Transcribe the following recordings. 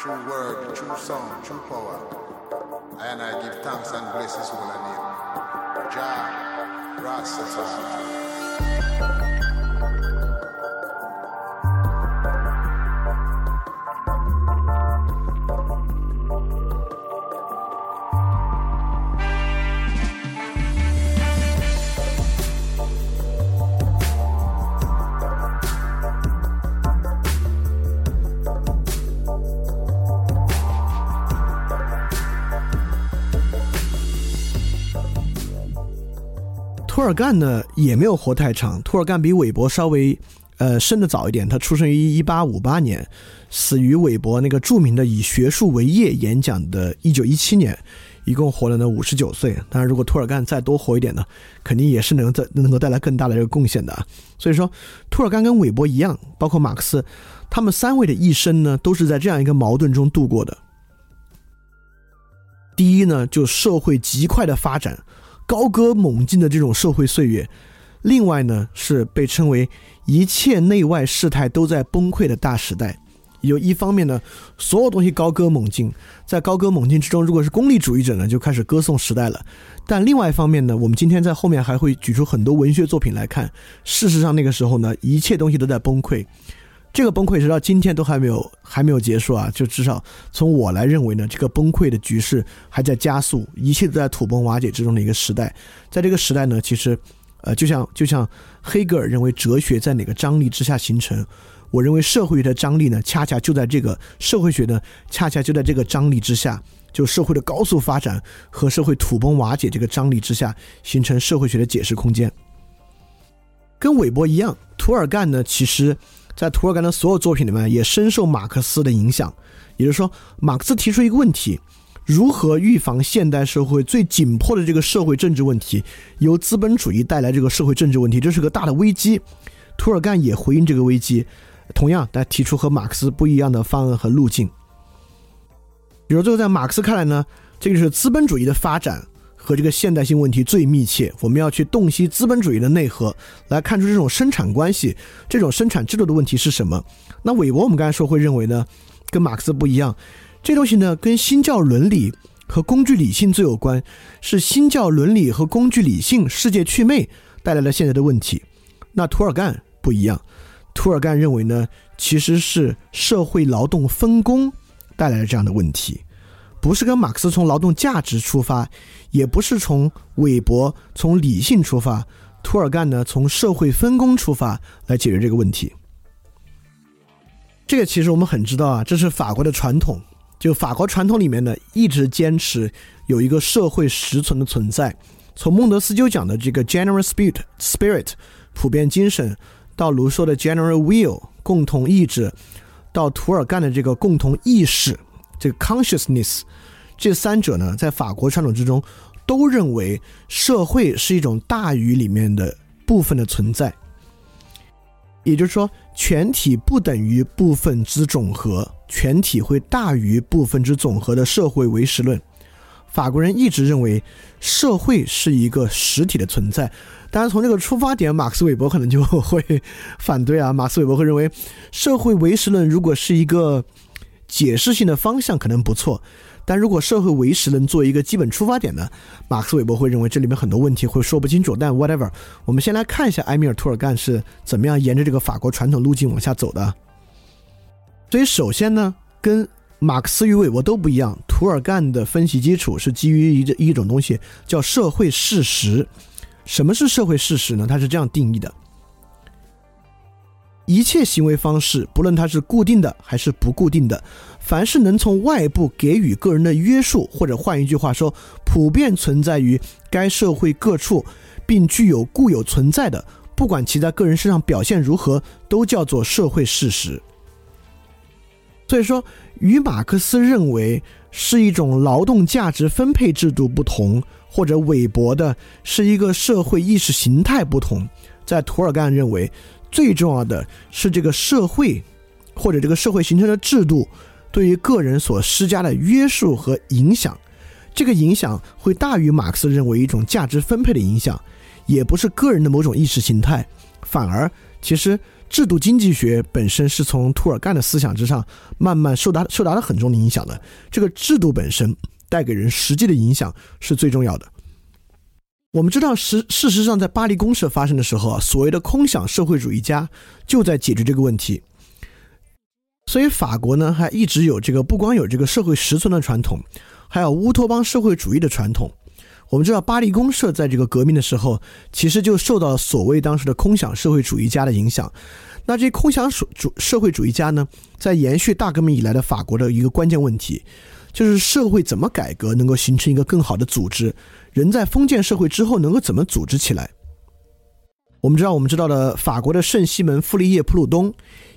True word, true song, true power. And I give thanks and blessings his holy name. Jah Rastafari. 尔干呢也没有活太长，托尔干比韦伯稍微呃生的早一点，他出生于一八五八年，死于韦伯那个著名的以学术为业演讲的一九一七年，一共活了呢五十九岁。当然，如果托尔干再多活一点呢，肯定也是能在能够带来更大的这个贡献的啊。所以说，托尔干跟韦伯一样，包括马克思，他们三位的一生呢，都是在这样一个矛盾中度过的。第一呢，就社会极快的发展。高歌猛进的这种社会岁月，另外呢是被称为一切内外事态都在崩溃的大时代。有一方面呢，所有东西高歌猛进，在高歌猛进之中，如果是功利主义者呢，就开始歌颂时代了。但另外一方面呢，我们今天在后面还会举出很多文学作品来看，事实上那个时候呢，一切东西都在崩溃。这个崩溃直到今天都还没有还没有结束啊！就至少从我来认为呢，这个崩溃的局势还在加速，一切都在土崩瓦解之中的一个时代。在这个时代呢，其实，呃，就像就像黑格尔认为哲学在哪个张力之下形成，我认为社会学的张力呢，恰恰就在这个社会学呢，恰恰就在这个张力之下，就社会的高速发展和社会土崩瓦解这个张力之下，形成社会学的解释空间。跟韦伯一样，涂尔干呢，其实。在涂尔干的所有作品里面，也深受马克思的影响。也就是说，马克思提出一个问题：如何预防现代社会最紧迫的这个社会政治问题，由资本主义带来这个社会政治问题，这是个大的危机。涂尔干也回应这个危机，同样，他提出和马克思不一样的方案和路径。比如，最后在马克思看来呢，这个是资本主义的发展。和这个现代性问题最密切，我们要去洞悉资本主义的内核，来看出这种生产关系、这种生产制度的问题是什么。那韦伯我们刚才说会认为呢，跟马克思不一样，这东西呢跟新教伦理和工具理性最有关，是新教伦理和工具理性世界祛魅带来了现在的问题。那涂尔干不一样，涂尔干认为呢，其实是社会劳动分工带来了这样的问题。不是跟马克思从劳动价值出发，也不是从韦伯从理性出发，涂尔干呢从社会分工出发来解决这个问题。这个其实我们很知道啊，这是法国的传统。就法国传统里面呢，一直坚持有一个社会实存的存在。从孟德斯鸠讲的这个 general spirit（spirit） 普遍精神，到卢梭的 general will（ 共同意志），到涂尔干的这个共同意识。这个 consciousness，这三者呢，在法国传统之中，都认为社会是一种大于里面的部分的存在。也就是说，全体不等于部分之总和，全体会大于部分之总和的社会唯实论。法国人一直认为社会是一个实体的存在。当然，从这个出发点，马克思韦伯可能就会反对啊。马克思韦伯会认为，社会唯实论如果是一个。解释性的方向可能不错，但如果社会唯实能做一个基本出发点呢？马克思韦伯会认为这里面很多问题会说不清楚。但 whatever，我们先来看一下埃米尔·图尔干是怎么样沿着这个法国传统路径往下走的。所以，首先呢，跟马克思与韦伯都不一样，图尔干的分析基础是基于一一种东西叫社会事实。什么是社会事实呢？它是这样定义的。一切行为方式，不论它是固定的还是不固定的，凡是能从外部给予个人的约束，或者换一句话说，普遍存在于该社会各处，并具有固有存在的，不管其在个人身上表现如何，都叫做社会事实。所以说，与马克思认为是一种劳动价值分配制度不同，或者韦伯的是一个社会意识形态不同，在图尔干认为。最重要的是这个社会，或者这个社会形成的制度，对于个人所施加的约束和影响，这个影响会大于马克思认为一种价值分配的影响，也不是个人的某种意识形态，反而其实制度经济学本身是从涂尔干的思想之上慢慢受到受到了很重的影响的。这个制度本身带给人实际的影响是最重要的。我们知道，实事实上，在巴黎公社发生的时候啊，所谓的空想社会主义家就在解决这个问题。所以，法国呢还一直有这个不光有这个社会实存的传统，还有乌托邦社会主义的传统。我们知道，巴黎公社在这个革命的时候，其实就受到所谓当时的空想社会主义家的影响。那这空想主主社会主义家呢，在延续大革命以来的法国的一个关键问题，就是社会怎么改革能够形成一个更好的组织。人在封建社会之后能够怎么组织起来？我们知道，我们知道的法国的圣西门、傅立叶、普鲁东，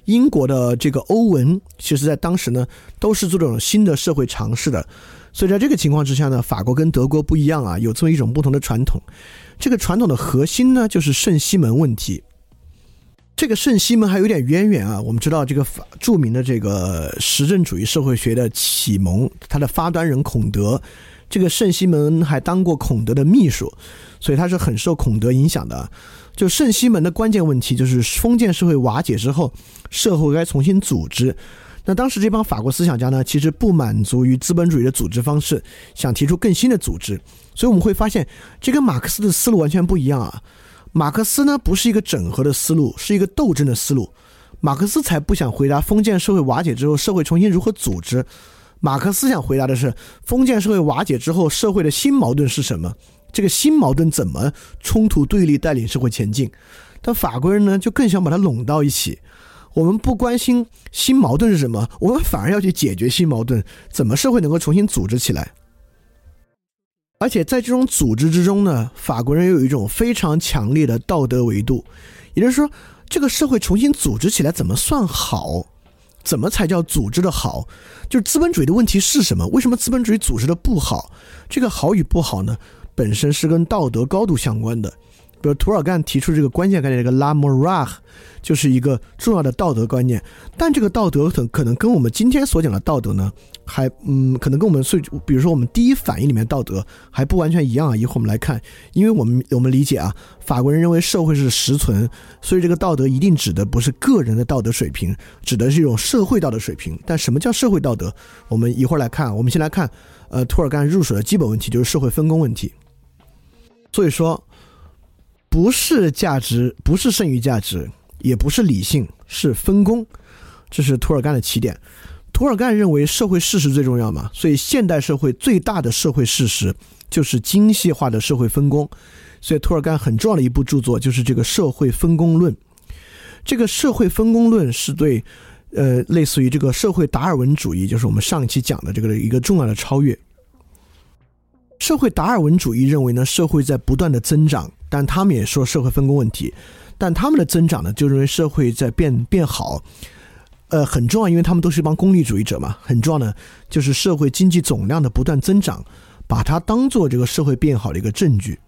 英国的这个欧文，其实在当时呢，都是做这种新的社会尝试的。所以在这个情况之下呢，法国跟德国不一样啊，有这么一种不同的传统。这个传统的核心呢，就是圣西门问题。这个圣西门还有点渊源啊。我们知道，这个法著名的这个实证主义社会学的启蒙，它的发端人孔德。这个圣西门还当过孔德的秘书，所以他是很受孔德影响的。就圣西门的关键问题就是封建社会瓦解之后，社会该重新组织。那当时这帮法国思想家呢，其实不满足于资本主义的组织方式，想提出更新的组织。所以我们会发现，这跟马克思的思路完全不一样啊。马克思呢，不是一个整合的思路，是一个斗争的思路。马克思才不想回答封建社会瓦解之后，社会重新如何组织。马克思想回答的是，封建社会瓦解之后，社会的新矛盾是什么？这个新矛盾怎么冲突对立带领社会前进？但法国人呢，就更想把它拢到一起。我们不关心新矛盾是什么，我们反而要去解决新矛盾，怎么社会能够重新组织起来？而且在这种组织之中呢，法国人又有一种非常强烈的道德维度，也就是说，这个社会重新组织起来怎么算好？怎么才叫组织的好？就是资本主义的问题是什么？为什么资本主义组织的不好？这个好与不好呢？本身是跟道德高度相关的。比如图尔干提出这个关键概念，这个 la morale，就是一个重要的道德观念。但这个道德可可能跟我们今天所讲的道德呢？还嗯，可能跟我们最，比如说我们第一反应里面道德还不完全一样啊。一会儿我们来看，因为我们我们理解啊，法国人认为社会是实存，所以这个道德一定指的不是个人的道德水平，指的是一种社会道德水平。但什么叫社会道德？我们一会儿来看。我们先来看，呃，图尔干入手的基本问题就是社会分工问题。所以说，不是价值，不是剩余价值，也不是理性，是分工，这是涂尔干的起点。涂尔干认为社会事实最重要嘛，所以现代社会最大的社会事实就是精细化的社会分工。所以涂尔干很重要的一部著作就是这个《社会分工论》。这个社会分工论是对，呃，类似于这个社会达尔文主义，就是我们上一期讲的这个一个重要的超越。社会达尔文主义认为呢，社会在不断的增长，但他们也说社会分工问题，但他们的增长呢，就认为社会在变变好。呃，很重要，因为他们都是一帮功利主义者嘛。很重要的就是社会经济总量的不断增长，把它当做这个社会变好的一个证据。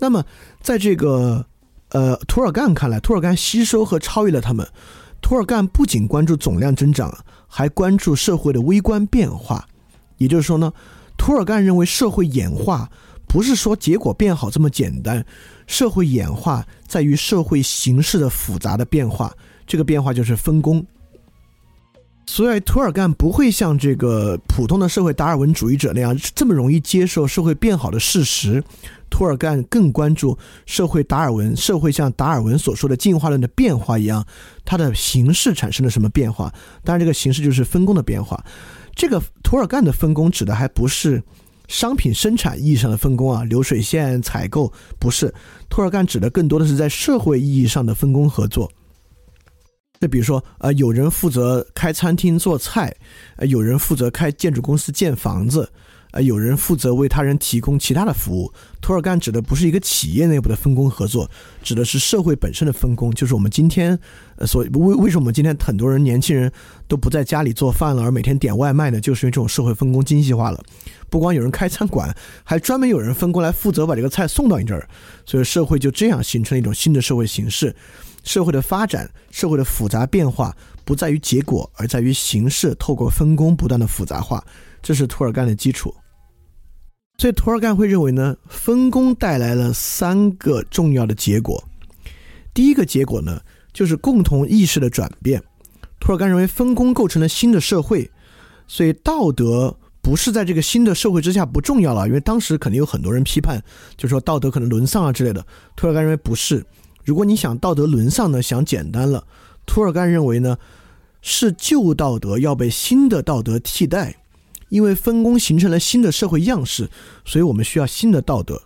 那么，在这个呃图尔干看来，图尔干吸收和超越了他们。图尔干不仅关注总量增长，还关注社会的微观变化。也就是说呢，图尔干认为社会演化不是说结果变好这么简单，社会演化在于社会形式的复杂的变化。这个变化就是分工。所以，图尔干不会像这个普通的社会达尔文主义者那样这么容易接受社会变好的事实。图尔干更关注社会达尔文，社会像达尔文所说的进化论的变化一样，它的形式产生了什么变化？当然，这个形式就是分工的变化。这个图尔干的分工指的还不是商品生产意义上的分工啊，流水线采购不是。托尔干指的更多的是在社会意义上的分工合作。就比如说，呃，有人负责开餐厅做菜，呃，有人负责开建筑公司建房子，呃，有人负责为他人提供其他的服务。图尔干指的不是一个企业内部的分工合作，指的是社会本身的分工。就是我们今天，呃，所为为什么我们今天很多人年轻人都不在家里做饭了，而每天点外卖呢？就是因为这种社会分工精细化了。不光有人开餐馆，还专门有人分工来负责把这个菜送到你这儿，所以社会就这样形成了一种新的社会形式。社会的发展，社会的复杂变化，不在于结果，而在于形式。透过分工不断的复杂化，这是图尔干的基础。所以图尔干会认为呢，分工带来了三个重要的结果。第一个结果呢，就是共同意识的转变。涂尔干认为分工构成了新的社会，所以道德不是在这个新的社会之下不重要了。因为当时肯定有很多人批判，就说道德可能沦丧啊之类的。涂尔干认为不是。如果你想道德沦丧呢，想简单了。涂尔干认为呢，是旧道德要被新的道德替代，因为分工形成了新的社会样式，所以我们需要新的道德。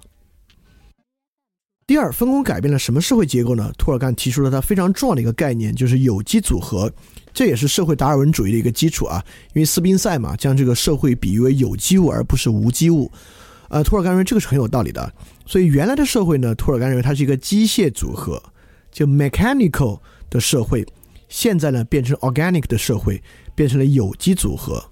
第二，分工改变了什么社会结构呢？涂尔干提出了他非常重要的一个概念，就是有机组合，这也是社会达尔文主义的一个基础啊。因为斯宾塞嘛，将这个社会比喻为有机物而不是无机物，呃，涂尔干认为这个是很有道理的。所以原来的社会呢，涂尔干认为它是一个机械组合，就 mechanical 的社会，现在呢变成 organic 的社会，变成了有机组合。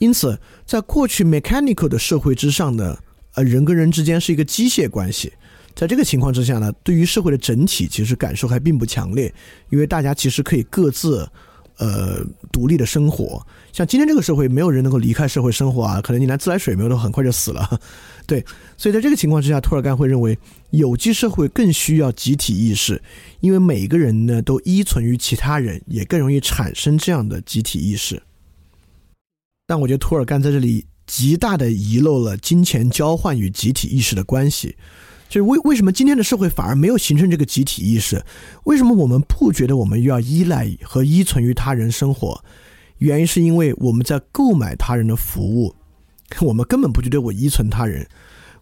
因此，在过去 mechanical 的社会之上呢，呃，人跟人之间是一个机械关系。在这个情况之下呢，对于社会的整体其实感受还并不强烈，因为大家其实可以各自，呃，独立的生活。像今天这个社会，没有人能够离开社会生活啊，可能你连自来水没有都很快就死了。对，所以在这个情况之下，托尔干会认为有机社会更需要集体意识，因为每个人呢都依存于其他人，也更容易产生这样的集体意识。但我觉得托尔干在这里极大的遗漏了金钱交换与集体意识的关系。就是为为什么今天的社会反而没有形成这个集体意识？为什么我们不觉得我们又要依赖和依存于他人生活？原因是因为我们在购买他人的服务，我们根本不觉得我依存他人。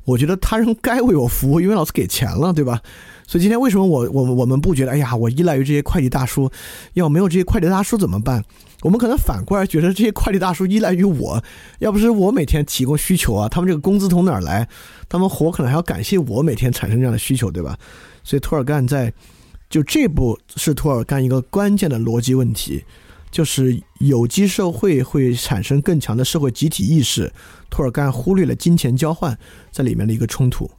我觉得他人该为我服务，因为老子给钱了，对吧？所以今天为什么我我我们不觉得？哎呀，我依赖于这些快递大叔，要没有这些快递大叔怎么办？我们可能反过来觉得这些快递大叔依赖于我，要不是我每天提供需求啊，他们这个工资从哪儿来？他们活可能还要感谢我每天产生这样的需求，对吧？所以托尔干在就这步是托尔干一个关键的逻辑问题。就是有机社会会产生更强的社会集体意识，托尔干忽略了金钱交换在里面的一个冲突。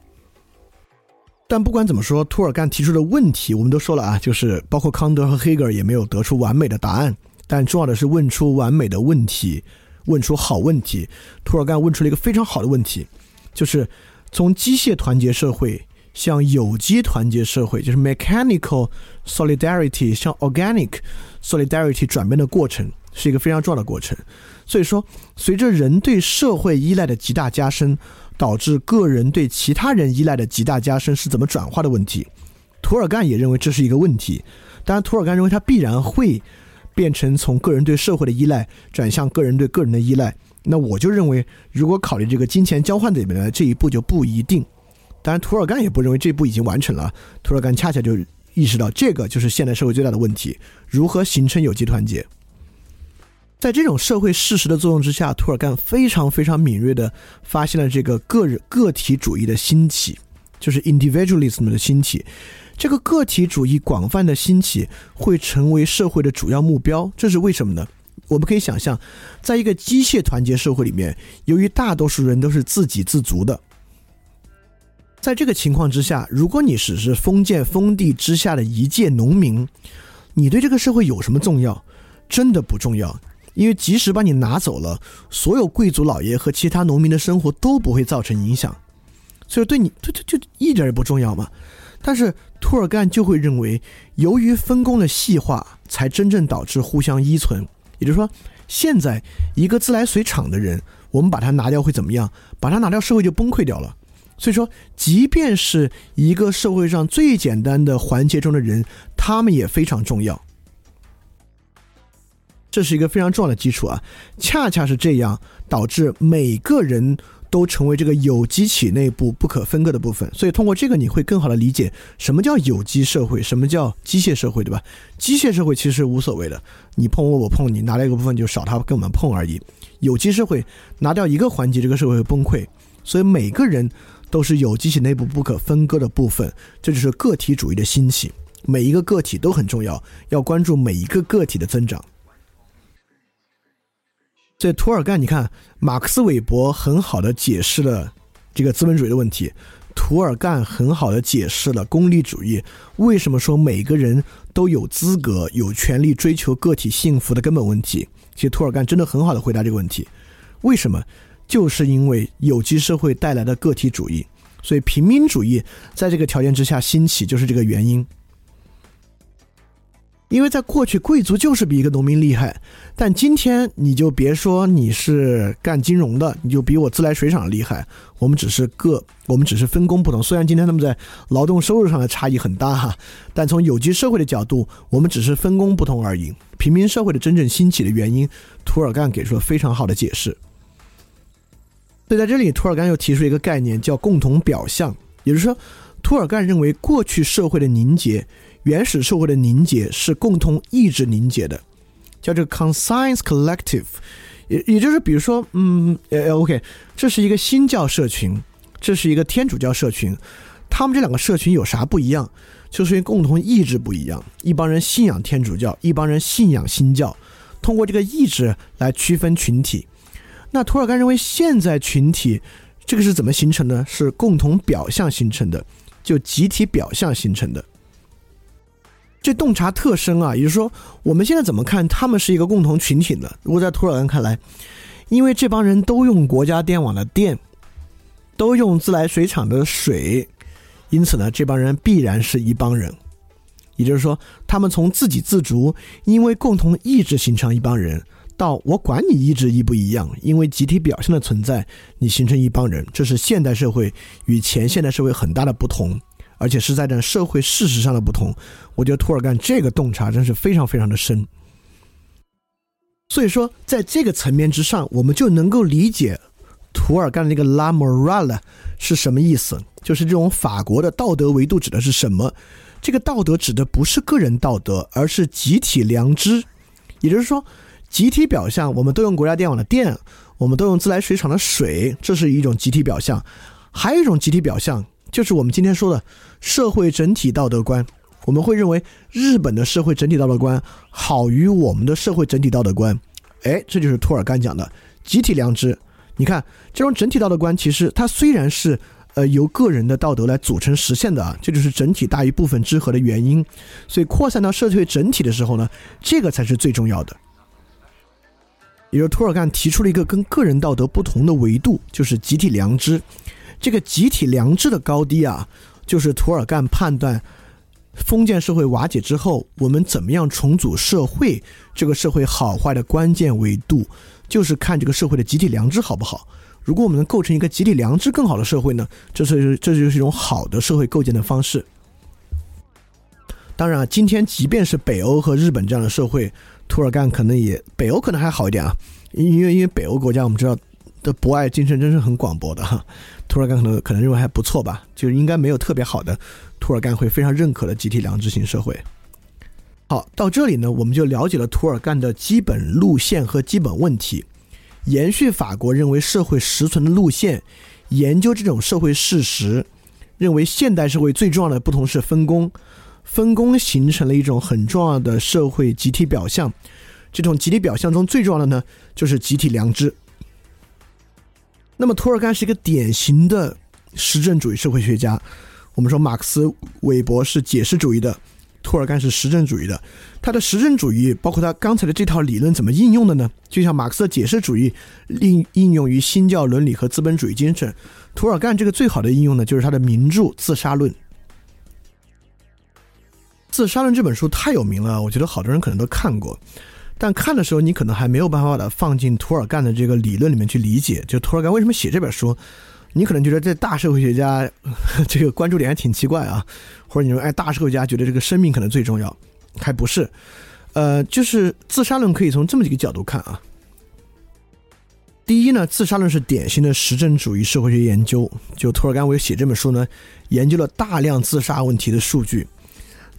但不管怎么说，托尔干提出的问题我们都说了啊，就是包括康德和黑格尔也没有得出完美的答案。但重要的是问出完美的问题，问出好问题。托尔干问出了一个非常好的问题，就是从机械团结社会向有机团结社会，就是 mechanical solidarity 向 organic。Solidarity 转变的过程是一个非常重要的过程，所以说，随着人对社会依赖的极大加深，导致个人对其他人依赖的极大加深是怎么转化的问题。涂尔干也认为这是一个问题，当然，涂尔干认为它必然会变成从个人对社会的依赖转向个人对个人的依赖。那我就认为，如果考虑这个金钱交换里面呢，这一步就不一定。当然，涂尔干也不认为这一步已经完成了，涂尔干恰恰就。意识到这个就是现代社会最大的问题：如何形成有机团结？在这种社会事实的作用之下，涂尔干非常非常敏锐的发现了这个个人个体主义的兴起，就是 individualism 的兴起。这个个体主义广泛的兴起会成为社会的主要目标，这是为什么呢？我们可以想象，在一个机械团结社会里面，由于大多数人都是自给自足的。在这个情况之下，如果你只是封建封地之下的一介农民，你对这个社会有什么重要？真的不重要，因为即使把你拿走了，所有贵族老爷和其他农民的生活都不会造成影响，所以对你，就就就一点也不重要嘛。但是托尔干就会认为，由于分工的细化，才真正导致互相依存。也就是说，现在一个自来水厂的人，我们把它拿掉会怎么样？把它拿掉，社会就崩溃掉了。所以说，即便是一个社会上最简单的环节中的人，他们也非常重要。这是一个非常重要的基础啊！恰恰是这样，导致每个人都成为这个有机体内部不可分割的部分。所以，通过这个，你会更好的理解什么叫有机社会，什么叫机械社会，对吧？机械社会其实无所谓的，你碰我，我碰你，拿了一个部分就少他跟我们碰而已。有机社会拿掉一个环节，这个社会会崩溃。所以，每个人。都是有机体内部不可分割的部分，这就是个体主义的兴起。每一个个体都很重要，要关注每一个个体的增长。在图尔干，你看，马克思韦伯很好的解释了这个资本主义的问题，图尔干很好的解释了功利主义为什么说每个人都有资格、有权利追求个体幸福的根本问题。其实图尔干真的很好的回答这个问题，为什么？就是因为有机社会带来的个体主义，所以平民主义在这个条件之下兴起，就是这个原因。因为在过去贵族就是比一个农民厉害，但今天你就别说你是干金融的，你就比我自来水厂厉害。我们只是个，我们只是分工不同。虽然今天他们在劳动收入上的差异很大哈，但从有机社会的角度，我们只是分工不同而已。平民社会的真正兴起的原因，涂尔干给出了非常好的解释。所以在这里，涂尔干又提出一个概念，叫共同表象，也就是说，涂尔干认为过去社会的凝结。原始社会的凝结是共同意志凝结的，叫这个 conscience collective，也也就是比如说，嗯，呃，OK，这是一个新教社群，这是一个天主教社群，他们这两个社群有啥不一样？就是因为共同意志不一样，一帮人信仰天主教，一帮人信仰新教，通过这个意志来区分群体。那图尔干认为，现在群体这个是怎么形成的？是共同表象形成的，就集体表象形成的。这洞察特深啊，也就是说，我们现在怎么看他们是一个共同群体呢？如果在图尔干看来，因为这帮人都用国家电网的电，都用自来水厂的水，因此呢，这帮人必然是一帮人。也就是说，他们从自给自足，因为共同意志形成一帮人，到我管你意志一不一样，因为集体表现的存在，你形成一帮人，这是现代社会与前现代社会很大的不同。而且是在这社会事实上的不同，我觉得图尔干这个洞察真是非常非常的深。所以说，在这个层面之上，我们就能够理解图尔干的那个 la morale 是什么意思，就是这种法国的道德维度指的是什么？这个道德指的不是个人道德，而是集体良知。也就是说，集体表象，我们都用国家电网的电，我们都用自来水厂的水，这是一种集体表象。还有一种集体表象。就是我们今天说的社会整体道德观，我们会认为日本的社会整体道德观好于我们的社会整体道德观。哎，这就是托尔干讲的集体良知。你看，这种整体道德观其实它虽然是呃由个人的道德来组成实现的啊，这就是整体大于部分之和的原因。所以扩散到社会整体的时候呢，这个才是最重要的。也就是托尔干提出了一个跟个人道德不同的维度，就是集体良知。这个集体良知的高低啊，就是图尔干判断封建社会瓦解之后，我们怎么样重组社会，这个社会好坏的关键维度，就是看这个社会的集体良知好不好。如果我们能构成一个集体良知更好的社会呢，这是这就是一种好的社会构建的方式。当然啊，今天即便是北欧和日本这样的社会，图尔干可能也北欧可能还好一点啊，因为因为北欧国家我们知道。的博爱精神真是很广博的哈，图尔干可能可能认为还不错吧，就是应该没有特别好的，图尔干会非常认可的集体良知型社会。好，到这里呢，我们就了解了图尔干的基本路线和基本问题，延续法国认为社会实存的路线，研究这种社会事实，认为现代社会最重要的不同是分工，分工形成了一种很重要的社会集体表象，这种集体表象中最重要的呢，就是集体良知。那么，图尔干是一个典型的实证主义社会学家。我们说，马克思韦伯是解释主义的，图尔干是实证主义的。他的实证主义包括他刚才的这套理论怎么应用的呢？就像马克思的解释主义应应用于新教伦理和资本主义精神，图尔干这个最好的应用呢，就是他的名著《自杀论》。《自杀论》这本书太有名了，我觉得好多人可能都看过。但看的时候，你可能还没有办法把它放进图尔干的这个理论里面去理解。就图尔干为什么写这本书，你可能觉得这大社会学家 这个关注点还挺奇怪啊，或者你说哎，大社会家觉得这个生命可能最重要，还不是？呃，就是自杀论可以从这么几个角度看啊。第一呢，自杀论是典型的实证主义社会学研究。就图尔干为写这本书呢，研究了大量自杀问题的数据。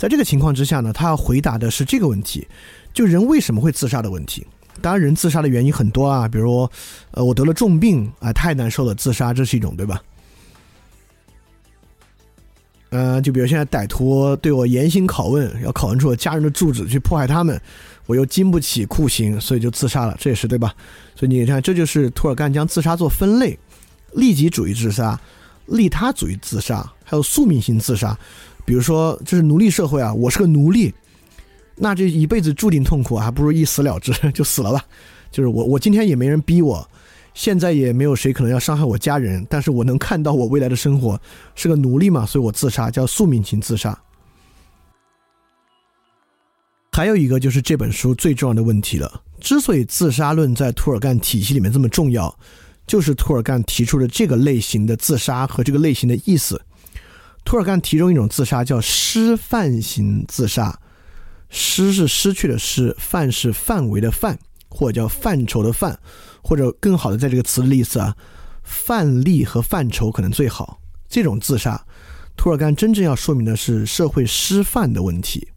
在这个情况之下呢，他要回答的是这个问题。就人为什么会自杀的问题，当然人自杀的原因很多啊，比如，呃，我得了重病啊，太难受了，自杀这是一种，对吧？呃，就比如现在歹徒对我严刑拷问，要拷问出我家人的住址去迫害他们，我又经不起酷刑，所以就自杀了，这也是对吧？所以你看，这就是托尔干将自杀做分类：利己主义自杀、利他主义自杀，还有宿命性自杀。比如说，这是奴隶社会啊，我是个奴隶。那这一辈子注定痛苦，还不如一死了之，就死了吧。就是我，我今天也没人逼我，现在也没有谁可能要伤害我家人，但是我能看到我未来的生活是个奴隶嘛，所以我自杀，叫宿命型自杀。还有一个就是这本书最重要的问题了。之所以自杀论在涂尔干体系里面这么重要，就是涂尔干提出的这个类型的自杀和这个类型的意思。托尔干提中一种自杀叫失范型自杀，失是失去的失，范是范围的范，或者叫范畴的范，或者更好的在这个词的意思啊，范例和范畴可能最好。这种自杀，涂尔干真正要说明的是社会失范的问题。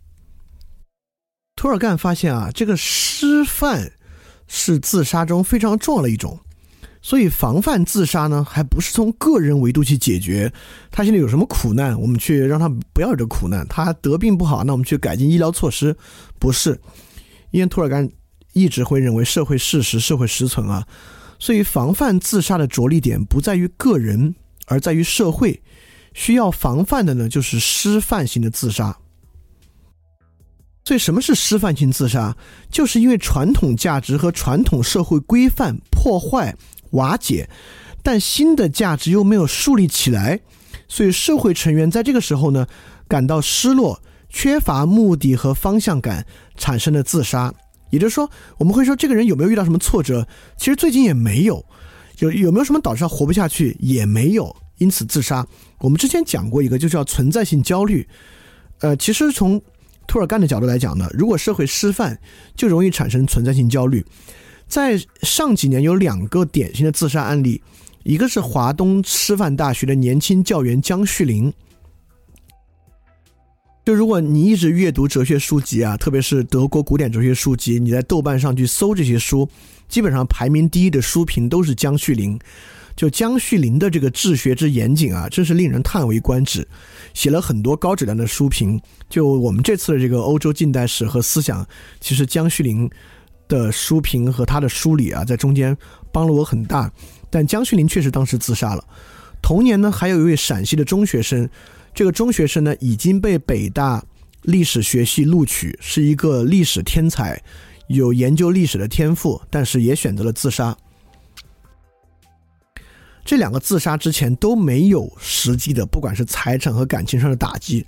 涂尔干发现啊，这个失范是自杀中非常重要的一种。所以，防范自杀呢，还不是从个人维度去解决。他现在有什么苦难，我们去让他不要有这苦难。他得病不好，那我们去改进医疗措施，不是。因为图尔干一直会认为社会事实、社会实存啊。所以，防范自杀的着力点不在于个人，而在于社会。需要防范的呢，就是失范型的自杀。所以，什么是失范性自杀？就是因为传统价值和传统社会规范破坏。瓦解，但新的价值又没有树立起来，所以社会成员在这个时候呢，感到失落，缺乏目的和方向感，产生了自杀。也就是说，我们会说这个人有没有遇到什么挫折？其实最近也没有，有有没有什么导致他活不下去？也没有，因此自杀。我们之前讲过一个，就叫存在性焦虑。呃，其实从托尔干的角度来讲呢，如果社会失范，就容易产生存在性焦虑。在上几年有两个典型的自杀案例，一个是华东师范大学的年轻教员江旭林。就如果你一直阅读哲学书籍啊，特别是德国古典哲学书籍，你在豆瓣上去搜这些书，基本上排名第一的书评都是江旭林。就江旭林的这个治学之严谨啊，真是令人叹为观止，写了很多高质量的书评。就我们这次的这个欧洲近代史和思想，其实江旭林。的书评和他的梳理啊，在中间帮了我很大。但江旭林确实当时自杀了。同年呢，还有一位陕西的中学生，这个中学生呢已经被北大历史学系录取，是一个历史天才，有研究历史的天赋，但是也选择了自杀。这两个自杀之前都没有实际的，不管是财产和感情上的打击，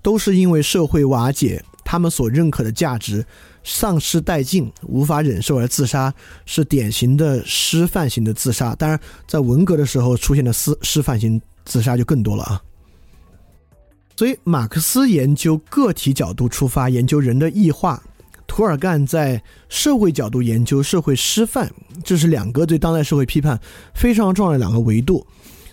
都是因为社会瓦解，他们所认可的价值。丧失殆尽，无法忍受而自杀，是典型的失范型的自杀。当然，在文革的时候出现的失失范型自杀就更多了啊。所以，马克思研究个体角度出发，研究人的异化；涂尔干在社会角度研究社会失范，这是两个对当代社会批判非常重要的两个维度。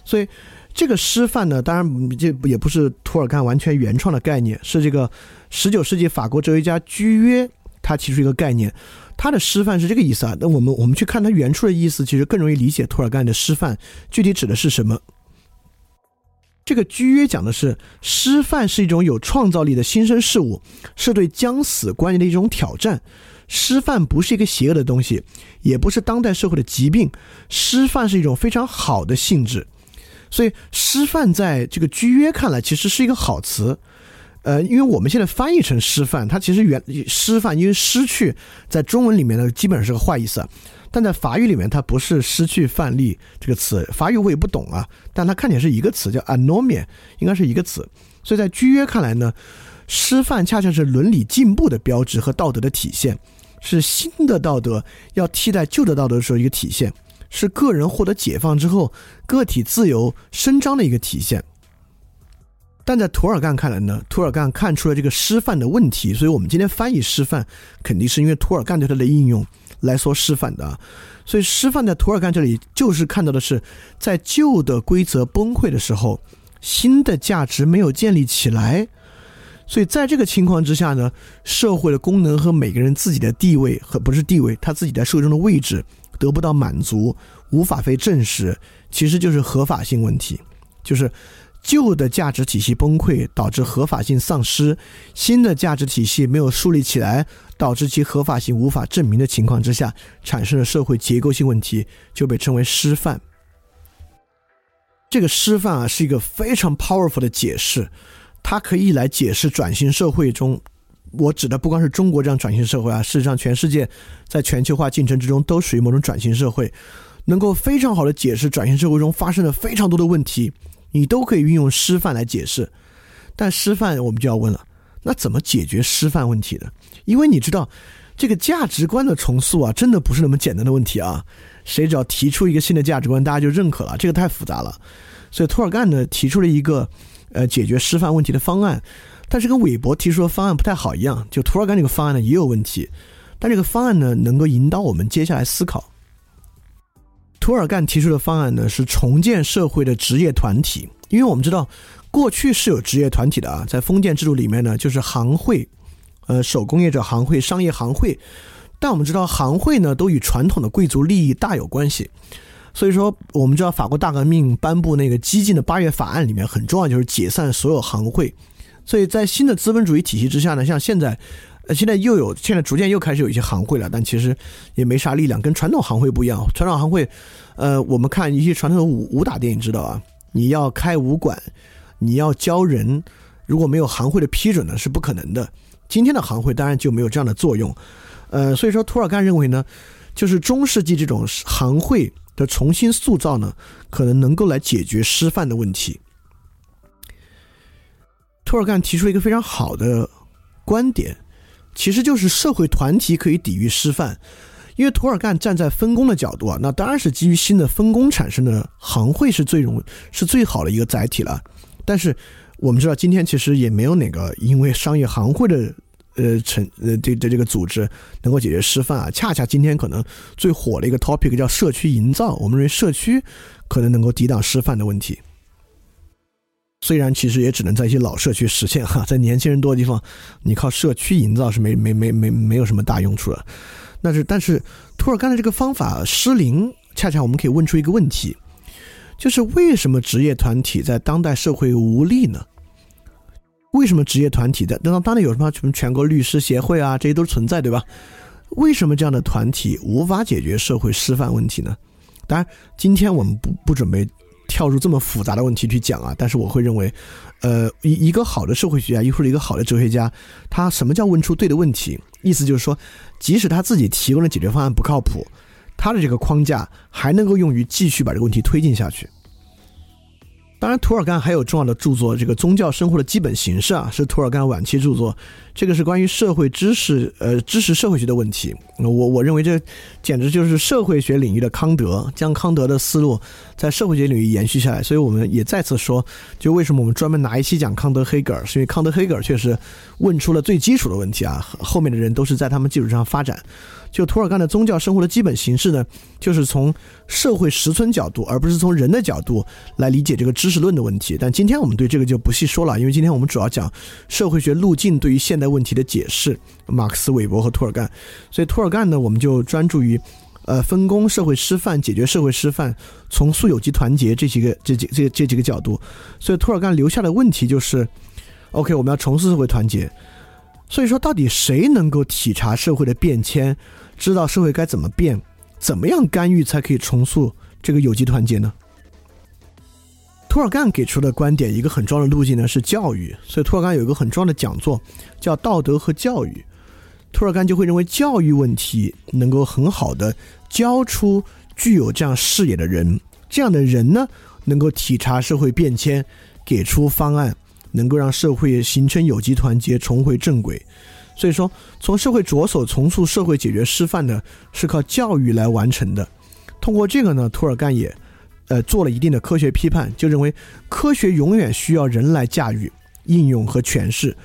所以，这个失范呢，当然这也不是涂尔干完全原创的概念，是这个十九世纪法国哲学家居约。他提出一个概念，他的师范是这个意思啊。那我们我们去看他原初的意思，其实更容易理解托尔干的师范具体指的是什么。这个居约讲的是师范是一种有创造力的新生事物，是对将死观念的一种挑战。师范不是一个邪恶的东西，也不是当代社会的疾病。师范是一种非常好的性质，所以师范在这个居约看来其实是一个好词。呃，因为我们现在翻译成失范，它其实原失范，因为失去在中文里面呢，基本上是个坏意思，但在法语里面它不是失去范例这个词，法语我也不懂啊，但它看起来是一个词，叫 anomia，应该是一个词，所以在居约看来呢，失范恰恰是伦理进步的标志和道德的体现，是新的道德要替代旧的道德的时候一个体现，是个人获得解放之后个体自由伸张的一个体现。但在涂尔干看来呢，涂尔干看出了这个师范的问题，所以我们今天翻译师范，肯定是因为涂尔干对它的应用来说师范的。所以师范在涂尔干这里就是看到的是，在旧的规则崩溃的时候，新的价值没有建立起来，所以在这个情况之下呢，社会的功能和每个人自己的地位和不是地位，他自己在社会中的位置得不到满足，无法被证实，其实就是合法性问题，就是。旧的价值体系崩溃，导致合法性丧失；新的价值体系没有树立起来，导致其合法性无法证明的情况之下，产生的社会结构性问题，就被称为失范。这个失范啊，是一个非常 powerful 的解释，它可以来解释转型社会中，我指的不光是中国这样转型社会啊，事实上全世界在全球化进程之中都属于某种转型社会，能够非常好的解释转型社会中发生的非常多的问题。你都可以运用师范来解释，但师范我们就要问了，那怎么解决师范问题呢？因为你知道，这个价值观的重塑啊，真的不是那么简单的问题啊。谁只要提出一个新的价值观，大家就认可了，这个太复杂了。所以托尔干呢提出了一个呃解决师范问题的方案，但是跟韦伯提出的方案不太好一样。就托尔干这个方案呢也有问题，但这个方案呢能够引导我们接下来思考。托尔干提出的方案呢是重建社会的职业团体，因为我们知道过去是有职业团体的啊，在封建制度里面呢就是行会，呃手工业者行会、商业行会，但我们知道行会呢都与传统的贵族利益大有关系，所以说我们知道法国大革命颁布那个激进的八月法案里面很重要就是解散所有行会，所以在新的资本主义体系之下呢，像现在。呃，现在又有，现在逐渐又开始有一些行会了，但其实也没啥力量，跟传统行会不一样。传统行会，呃，我们看一些传统的武武打电影知道啊，你要开武馆，你要教人，如果没有行会的批准呢，是不可能的。今天的行会当然就没有这样的作用，呃，所以说图尔干认为呢，就是中世纪这种行会的重新塑造呢，可能能够来解决师范的问题。托尔干提出了一个非常好的观点。其实就是社会团体可以抵御师范，因为图尔干站在分工的角度啊，那当然是基于新的分工产生的行会是最容是最好的一个载体了。但是我们知道，今天其实也没有哪个因为商业行会的呃成呃这这这个组织能够解决师范啊。恰恰今天可能最火的一个 topic 叫社区营造，我们认为社区可能能够抵挡师范的问题。虽然其实也只能在一些老社区实现哈，在年轻人多的地方，你靠社区营造是没没没没没有什么大用处的。但是但是图尔干的这个方法失灵，恰恰我们可以问出一个问题，就是为什么职业团体在当代社会无力呢？为什么职业团体在当当代有什么什么全国律师协会啊，这些都存在对吧？为什么这样的团体无法解决社会师范问题呢？当然，今天我们不不准备。跳入这么复杂的问题去讲啊，但是我会认为，呃，一一个好的社会学家，一或者一个好的哲学家，他什么叫问出对的问题？意思就是说，即使他自己提供的解决方案不靠谱，他的这个框架还能够用于继续把这个问题推进下去。当然，图尔干还有重要的著作，这个宗教生活的基本形式啊，是图尔干晚期著作。这个是关于社会知识，呃，知识社会学的问题。我我认为这简直就是社会学领域的康德，将康德的思路在社会学领域延续下来。所以我们也再次说，就为什么我们专门拿一期讲康德、黑格尔，是因为康德、黑格尔确实问出了最基础的问题啊，后面的人都是在他们基础上发展。就图尔干的宗教生活的基本形式呢，就是从社会实存角度，而不是从人的角度来理解这个知识论的问题。但今天我们对这个就不细说了，因为今天我们主要讲社会学路径对于现代问题的解释，马克思、韦伯和图尔干。所以图尔干呢，我们就专注于，呃，分工、社会师范、解决社会师范、重塑有机团结这几个、这几、这这几个角度。所以图尔干留下的问题就是：OK，我们要重塑社会团结。所以说，到底谁能够体察社会的变迁？知道社会该怎么变，怎么样干预才可以重塑这个有机团结呢？托尔干给出的观点，一个很重要的路径呢是教育。所以托尔干有一个很重要的讲座，叫《道德和教育》。托尔干就会认为，教育问题能够很好的教出具有这样视野的人，这样的人呢，能够体察社会变迁，给出方案，能够让社会形成有机团结，重回正轨。所以说，从社会着手重塑社会、解决师范呢，是靠教育来完成的。通过这个呢，图尔干也，呃，做了一定的科学批判，就认为科学永远需要人来驾驭、应用和诠释。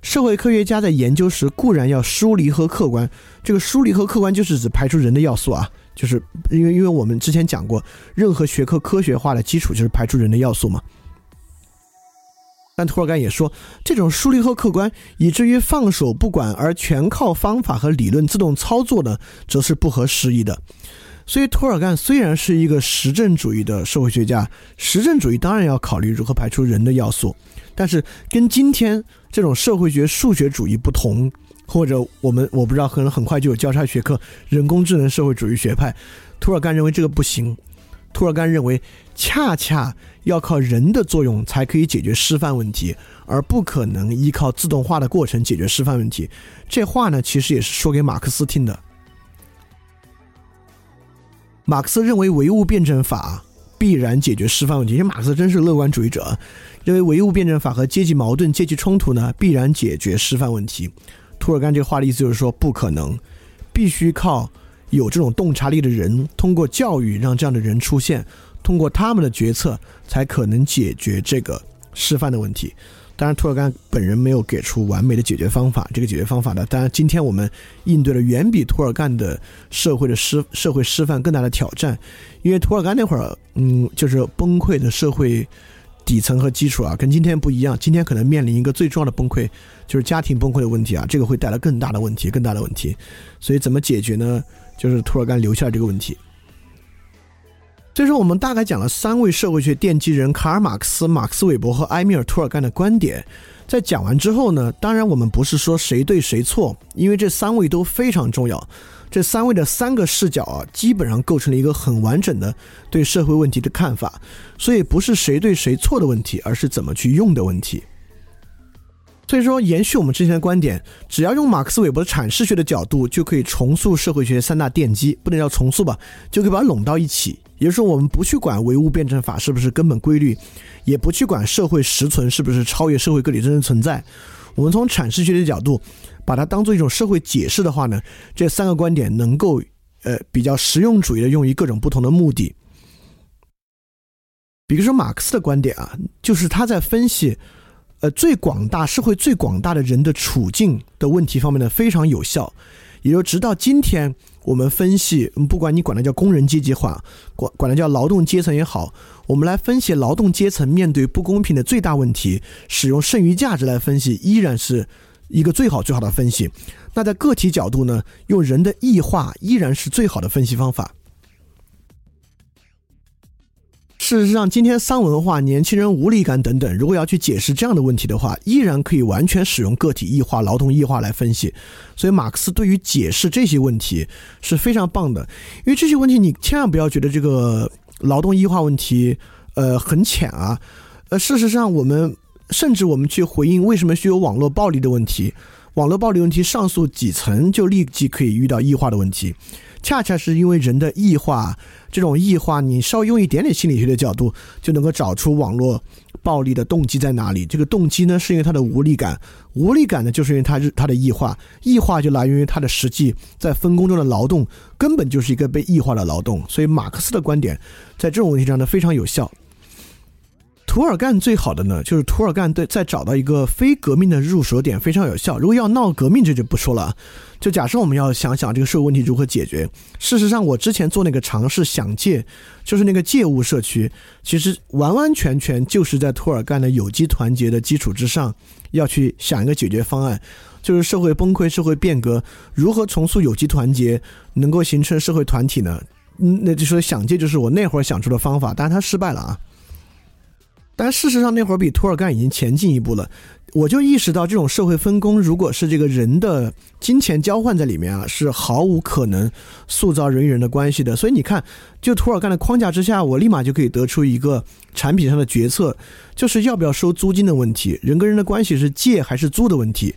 社会科学家在研究时固然要疏离和客观，这个疏离和客观就是指排除人的要素啊，就是因为因为我们之前讲过，任何学科科学化的基础就是排除人的要素嘛。但图尔干也说，这种疏离和客观，以至于放手不管而全靠方法和理论自动操作呢，则是不合时宜的。所以，图尔干虽然是一个实证主义的社会学家，实证主义当然要考虑如何排除人的要素，但是跟今天这种社会学数学主义不同，或者我们我不知道，可能很快就有交叉学科人工智能社会主义学派，图尔干认为这个不行。图尔干认为，恰恰要靠人的作用才可以解决师范问题，而不可能依靠自动化的过程解决师范问题。这话呢，其实也是说给马克思听的。马克思认为唯物辩证法必然解决师范问题。因为马克思真是乐观主义者，认为唯物辩证法和阶级矛盾、阶级冲突呢必然解决师范问题。涂尔干这个话的意思就是说不可能，必须靠有这种洞察力的人，通过教育让这样的人出现，通过他们的决策才可能解决这个师范的问题。当然，涂尔干本人没有给出完美的解决方法。这个解决方法呢，当然今天我们应对了远比涂尔干的社会的师社会师范更大的挑战。因为涂尔干那会儿，嗯，就是崩溃的社会底层和基础啊，跟今天不一样。今天可能面临一个最重要的崩溃，就是家庭崩溃的问题啊，这个会带来更大的问题，更大的问题。所以怎么解决呢？就是涂尔干留下这个问题。所以说，我们大概讲了三位社会学奠基人卡尔·马克思、马克思韦伯和埃米尔·图尔干的观点。在讲完之后呢，当然我们不是说谁对谁错，因为这三位都非常重要。这三位的三个视角啊，基本上构成了一个很完整的对社会问题的看法。所以不是谁对谁错的问题，而是怎么去用的问题。所以说，延续我们之前的观点，只要用马克思韦伯的阐释学的角度，就可以重塑社会学三大奠基，不能叫重塑吧，就可以把它拢到一起。也就是说，我们不去管唯物辩证法是不是根本规律，也不去管社会实存是不是超越社会个体真正存在。我们从阐释学的角度，把它当做一种社会解释的话呢，这三个观点能够呃比较实用主义的用于各种不同的目的。比如说马克思的观点啊，就是他在分析呃最广大社会最广大的人的处境的问题方面呢非常有效，也就直到今天。我们分析，不管你管它叫工人阶级化，管管它叫劳动阶层也好，我们来分析劳动阶层面对不公平的最大问题，使用剩余价值来分析，依然是一个最好最好的分析。那在个体角度呢，用人的异化依然是最好的分析方法。事实上，今天丧文化、年轻人无力感等等，如果要去解释这样的问题的话，依然可以完全使用个体异化、劳动异化来分析。所以，马克思对于解释这些问题是非常棒的。因为这些问题，你千万不要觉得这个劳动异化问题，呃，很浅啊。呃，事实上，我们甚至我们去回应为什么需有网络暴力的问题，网络暴力问题上诉几层就立即可以遇到异化的问题。恰恰是因为人的异化，这种异化，你稍微用一点点心理学的角度，就能够找出网络暴力的动机在哪里。这个动机呢，是因为他的无力感，无力感呢，就是因为他是他的异化，异化就来源于他的实际在分工中的劳动，根本就是一个被异化的劳动。所以，马克思的观点在这种问题上呢非常有效。涂尔干最好的呢，就是涂尔干对在找到一个非革命的入手点非常有效。如果要闹革命，这就不说了。就假设我们要想想这个社会问题如何解决。事实上，我之前做那个尝试想借，就是那个借物社区，其实完完全全就是在托尔干的有机团结的基础之上，要去想一个解决方案，就是社会崩溃、社会变革如何重塑有机团结，能够形成社会团体呢？嗯，那就说想借就是我那会儿想出的方法，但是他失败了啊。但事实上，那会儿比涂尔干已经前进一步了。我就意识到，这种社会分工，如果是这个人的金钱交换在里面啊，是毫无可能塑造人与人的关系的。所以你看，就涂尔干的框架之下，我立马就可以得出一个产品上的决策，就是要不要收租金的问题。人跟人的关系是借还是租的问题。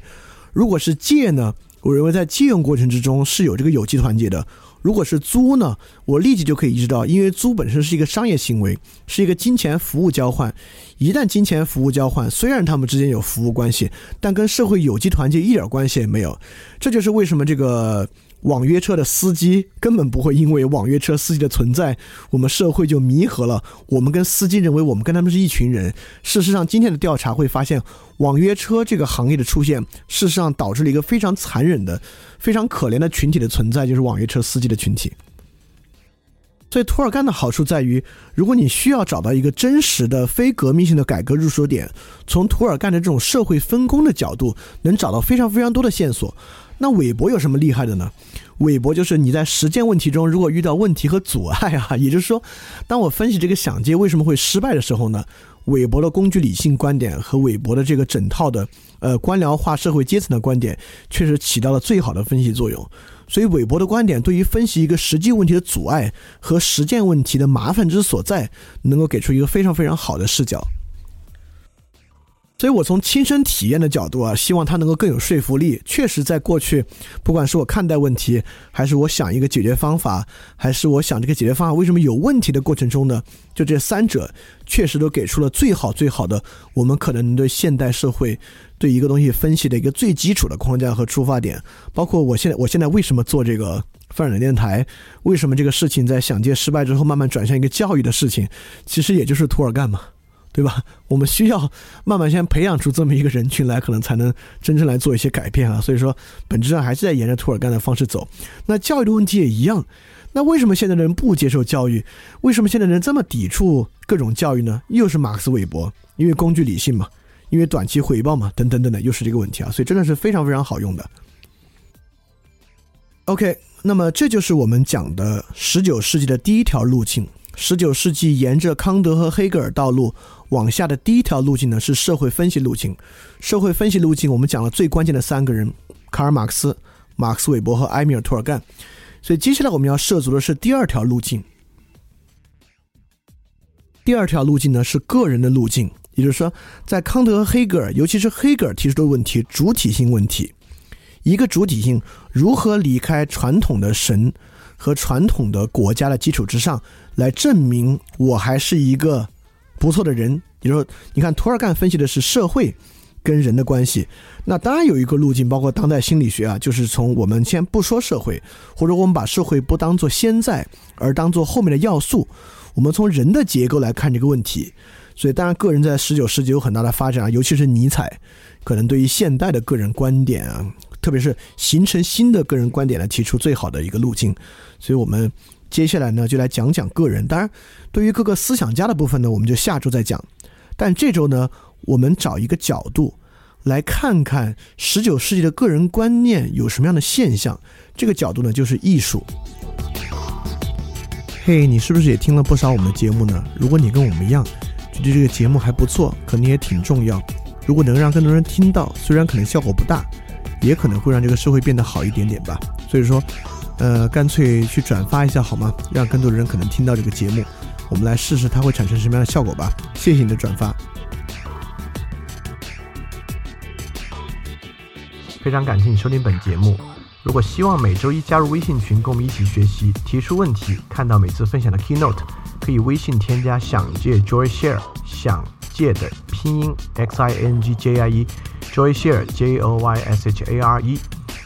如果是借呢，我认为在借用过程之中是有这个有机团结的。如果是租呢，我立即就可以意识到，因为租本身是一个商业行为，是一个金钱服务交换。一旦金钱服务交换，虽然他们之间有服务关系，但跟社会有机团结一点关系也没有。这就是为什么这个。网约车的司机根本不会因为网约车司机的存在，我们社会就弥合了。我们跟司机认为我们跟他们是一群人。事实上，今天的调查会发现，网约车这个行业的出现，事实上导致了一个非常残忍的、非常可怜的群体的存在，就是网约车司机的群体。所以，涂尔干的好处在于，如果你需要找到一个真实的非革命性的改革入手点，从涂尔干的这种社会分工的角度，能找到非常非常多的线索。那韦伯有什么厉害的呢？韦伯就是你在实践问题中，如果遇到问题和阻碍啊，也就是说，当我分析这个想界为什么会失败的时候呢，韦伯的工具理性观点和韦伯的这个整套的呃官僚化社会阶层的观点，确实起到了最好的分析作用。所以，韦伯的观点对于分析一个实际问题的阻碍和实践问题的麻烦之所在，能够给出一个非常非常好的视角。所以我从亲身体验的角度啊，希望它能够更有说服力。确实，在过去，不管是我看待问题，还是我想一个解决方法，还是我想这个解决方法为什么有问题的过程中呢，就这三者确实都给出了最好最好的我们可能对现代社会对一个东西分析的一个最基础的框架和出发点。包括我现在，我现在为什么做这个泛展电台？为什么这个事情在想界失败之后慢慢转向一个教育的事情？其实也就是图尔干嘛。对吧？我们需要慢慢先培养出这么一个人群来，可能才能真正来做一些改变啊。所以说，本质上还是在沿着图尔干的方式走。那教育的问题也一样。那为什么现在的人不接受教育？为什么现在人这么抵触各种教育呢？又是马克思韦伯，因为工具理性嘛，因为短期回报嘛，等等等等，又是这个问题啊。所以真的是非常非常好用的。OK，那么这就是我们讲的十九世纪的第一条路径。十九世纪沿着康德和黑格尔道路。往下的第一条路径呢是社会分析路径，社会分析路径我们讲了最关键的三个人：卡尔马克思、马克思韦伯和埃米尔图尔干。所以接下来我们要涉足的是第二条路径。第二条路径呢是个人的路径，也就是说，在康德和黑格尔，尤其是黑格尔提出的问题——主体性问题，一个主体性如何离开传统的神和传统的国家的基础之上，来证明我还是一个。不错的人，你说，你看，图尔干分析的是社会跟人的关系。那当然有一个路径，包括当代心理学啊，就是从我们先不说社会，或者我们把社会不当做现在，而当做后面的要素，我们从人的结构来看这个问题。所以，当然，个人在十九世纪有很大的发展啊，尤其是尼采，可能对于现代的个人观点啊，特别是形成新的个人观点来提出最好的一个路径。所以我们。接下来呢，就来讲讲个人。当然，对于各个思想家的部分呢，我们就下周再讲。但这周呢，我们找一个角度来看看十九世纪的个人观念有什么样的现象。这个角度呢，就是艺术。嘿，你是不是也听了不少我们的节目呢？如果你跟我们一样，觉得这个节目还不错，可能也挺重要。如果能让更多人听到，虽然可能效果不大，也可能会让这个社会变得好一点点吧。所以说。呃，干脆去转发一下好吗？让更多的人可能听到这个节目，我们来试试它会产生什么样的效果吧。谢谢你的转发，非常感谢你收听本节目。如果希望每周一加入微信群，跟我们一起学习，提出问题，看到每次分享的 keynote，可以微信添加想借 Joy Share，想借的拼音 x i n g j i e，Joy Share J O Y S H A R E。